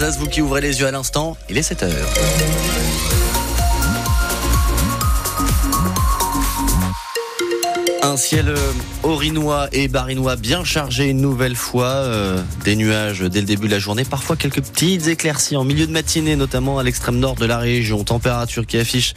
Vous qui ouvrez les yeux à l'instant, il est 7 Un ciel orinois et barinois bien chargé une nouvelle fois. Euh, des nuages dès le début de la journée. Parfois quelques petites éclaircies en milieu de matinée, notamment à l'extrême nord de la région. Température qui affiche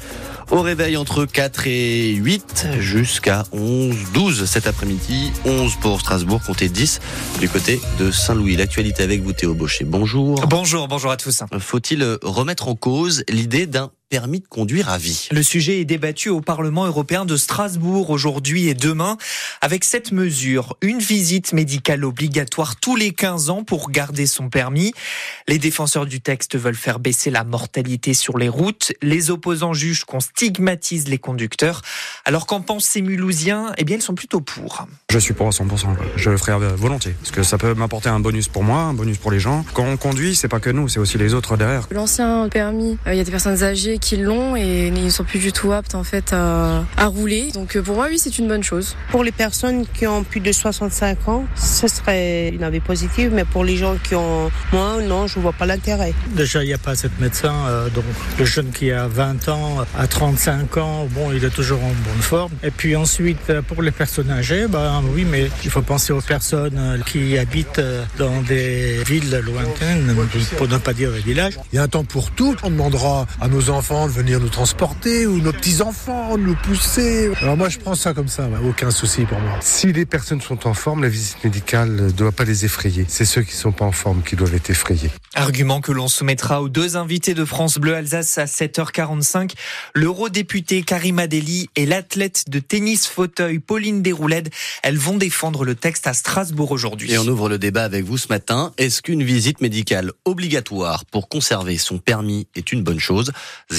au réveil entre 4 et 8 jusqu'à 11, 12 cet après-midi. 11 pour Strasbourg, comptez 10 du côté de Saint-Louis. L'actualité avec vous Théo Baucher. Bonjour. Bonjour, bonjour à tous. Faut-il remettre en cause l'idée d'un permis de conduire à vie. Le sujet est débattu au Parlement européen de Strasbourg aujourd'hui et demain avec cette mesure, une visite médicale obligatoire tous les 15 ans pour garder son permis. Les défenseurs du texte veulent faire baisser la mortalité sur les routes. Les opposants jugent qu'on stigmatise les conducteurs. Alors qu'en pensent ces Mulhousiens? Eh bien, ils sont plutôt pour. Je suis pour à 100%. Je le ferai volontiers parce que ça peut m'apporter un bonus pour moi, un bonus pour les gens. Quand on conduit, c'est pas que nous, c'est aussi les autres derrière. L'ancien permis, euh, il y a des personnes âgées qui l'ont et ils ne sont plus du tout aptes en fait à, rouler. Donc euh, pour moi, oui, c'est une bonne chose. Pour les personnes qui ont plus de 65 ans, ce serait une avis positive, mais pour les gens qui ont moins, non, je ne vois pas l'intérêt. Déjà, il n'y a pas assez de médecins, euh, donc le jeune qui a 20 ans, à 35 ans, bon, il est toujours en bonne forme. Et puis ensuite, euh, pour les personnes âgées, ben oui, mais il faut penser aux personnes qui habitent dans des villes lointaines, pour ne pas dire des villages. Il y a un temps pour tout. On demandera à nos enfants de venir nous transporter ou nos petits-enfants nous pousser. Alors moi je prends ça comme ça, aucun souci pour moi. Si les personnes sont en forme, la visite médicale ne doit pas les effrayer. C'est ceux qui ne sont pas en forme qui doivent être effrayés. Argument que l'on soumettra aux deux invités de France Bleu Alsace à 7h45, l'eurodéputé Karima Deli et l'athlète de tennis fauteuil Pauline Desrouledes. Elles vont défendre le texte à Strasbourg aujourd'hui. Et on ouvre le débat avec vous ce matin. Est-ce qu'une visite médicale obligatoire pour conserver son permis est une bonne chose?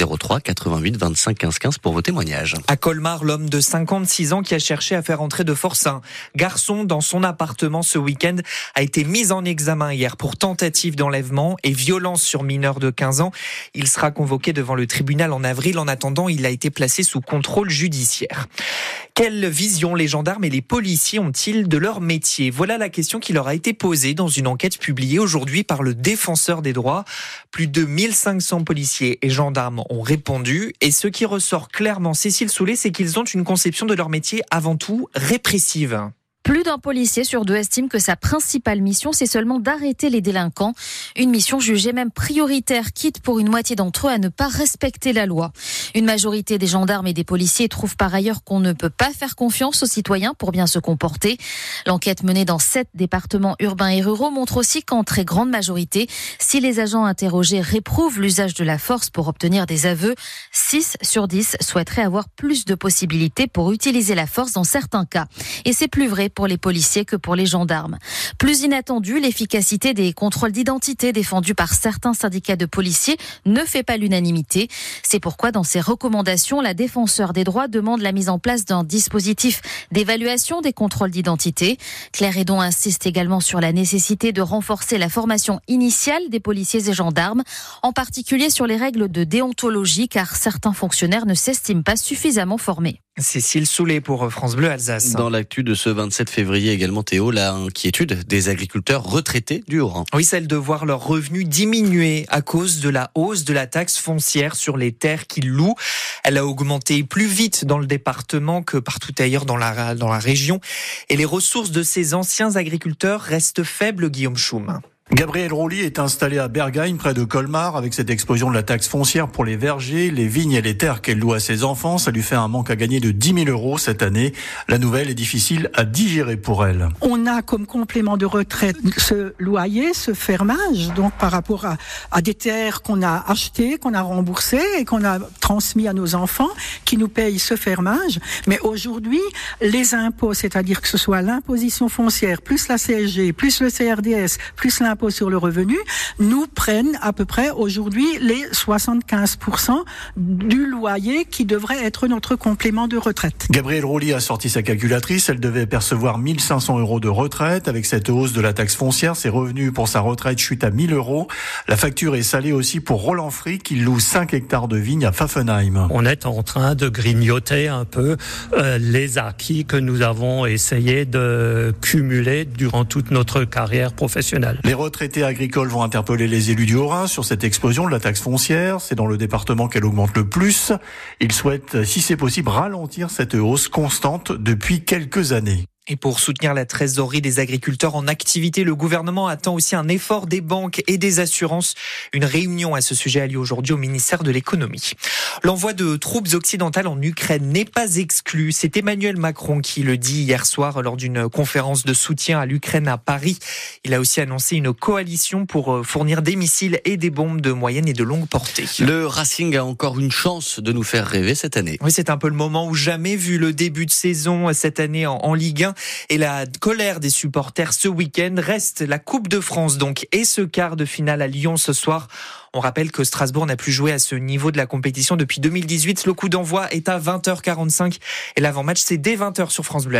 03 88 25 15 15 pour vos témoignages. À Colmar, l'homme de 56 ans qui a cherché à faire entrer de force un garçon dans son appartement ce week-end a été mis en examen hier pour tentative d'enlèvement et violence sur mineur de 15 ans. Il sera convoqué devant le tribunal en avril. En attendant, il a été placé sous contrôle judiciaire. Quelle vision les gendarmes et les policiers ont-ils de leur métier? Voilà la question qui leur a été posée dans une enquête publiée aujourd'hui par le défenseur des droits. Plus de 1500 policiers et gendarmes ont répondu. Et ce qui ressort clairement, Cécile Soulet, c'est qu'ils ont une conception de leur métier avant tout répressive. Plus d'un policier sur deux estime que sa principale mission, c'est seulement d'arrêter les délinquants. Une mission jugée même prioritaire, quitte pour une moitié d'entre eux à ne pas respecter la loi. Une majorité des gendarmes et des policiers trouvent par ailleurs qu'on ne peut pas faire confiance aux citoyens pour bien se comporter. L'enquête menée dans sept départements urbains et ruraux montre aussi qu'en très grande majorité, si les agents interrogés réprouvent l'usage de la force pour obtenir des aveux, 6 sur 10 souhaiteraient avoir plus de possibilités pour utiliser la force dans certains cas. Et c'est plus vrai pour les policiers que pour les gendarmes. Plus inattendu, l'efficacité des contrôles d'identité défendus par certains syndicats de policiers ne fait pas l'unanimité. C'est pourquoi dans ses recommandations, la défenseur des droits demande la mise en place d'un dispositif d'évaluation des contrôles d'identité. Claire Edon insiste également sur la nécessité de renforcer la formation initiale des policiers et gendarmes, en particulier sur les règles de déontologie, car certains fonctionnaires ne s'estiment pas suffisamment formés. Cécile Soulet pour France Bleu Alsace. Dans l'actu de ce 27 février également, Théo, l'inquiétude des agriculteurs retraités du Haut-Rhin. Oui, celle de voir leurs revenus diminuer à cause de la hausse de la taxe foncière sur les terres qu'ils louent. Elle a augmenté plus vite dans le département que partout ailleurs dans la, dans la région. Et les ressources de ces anciens agriculteurs restent faibles, Guillaume Schum. Gabriel Rouly est installé à Bergagne, près de Colmar, avec cette explosion de la taxe foncière pour les vergers, les vignes et les terres qu'elle loue à ses enfants. Ça lui fait un manque à gagner de 10 000 euros cette année. La nouvelle est difficile à digérer pour elle. On a comme complément de retraite ce loyer, ce fermage, donc par rapport à, à des terres qu'on a achetées, qu'on a remboursées et qu'on a transmis à nos enfants, qui nous payent ce fermage. Mais aujourd'hui, les impôts, c'est-à-dire que ce soit l'imposition foncière, plus la CSG, plus le CRDS, plus l'impôt sur le revenu, nous prennent à peu près aujourd'hui les 75% du loyer qui devrait être notre complément de retraite. Gabriel Rouly a sorti sa calculatrice. Elle devait percevoir 1500 euros de retraite. Avec cette hausse de la taxe foncière, ses revenus pour sa retraite chutent à 1000 euros. La facture est salée aussi pour Roland Free qui loue 5 hectares de vignes à Pfaffenheim. On est en train de grignoter un peu euh, les acquis que nous avons essayé de cumuler durant toute notre carrière professionnelle. Les retraités agricoles vont interpeller les élus du Haut-Rhin sur cette explosion de la taxe foncière. C'est dans le département qu'elle augmente le plus. Ils souhaitent, si c'est possible, ralentir cette hausse constante depuis quelques années. Et pour soutenir la trésorerie des agriculteurs en activité, le gouvernement attend aussi un effort des banques et des assurances. Une réunion à ce sujet a lieu aujourd'hui au ministère de l'économie. L'envoi de troupes occidentales en Ukraine n'est pas exclu. C'est Emmanuel Macron qui le dit hier soir lors d'une conférence de soutien à l'Ukraine à Paris. Il a aussi annoncé une coalition pour euh, fournir des missiles et des bombes de moyenne et de longue portée. Le Racing a encore une chance de nous faire rêver cette année. Oui, c'est un peu le moment où jamais vu le début de saison cette année en, en Ligue 1 et la colère des supporters ce week-end reste la Coupe de France donc et ce quart de finale à Lyon ce soir. On rappelle que Strasbourg n'a plus joué à ce niveau de la compétition depuis 2018. Le coup d'envoi est à 20h45 et l'avant-match c'est dès 20h sur France Bleu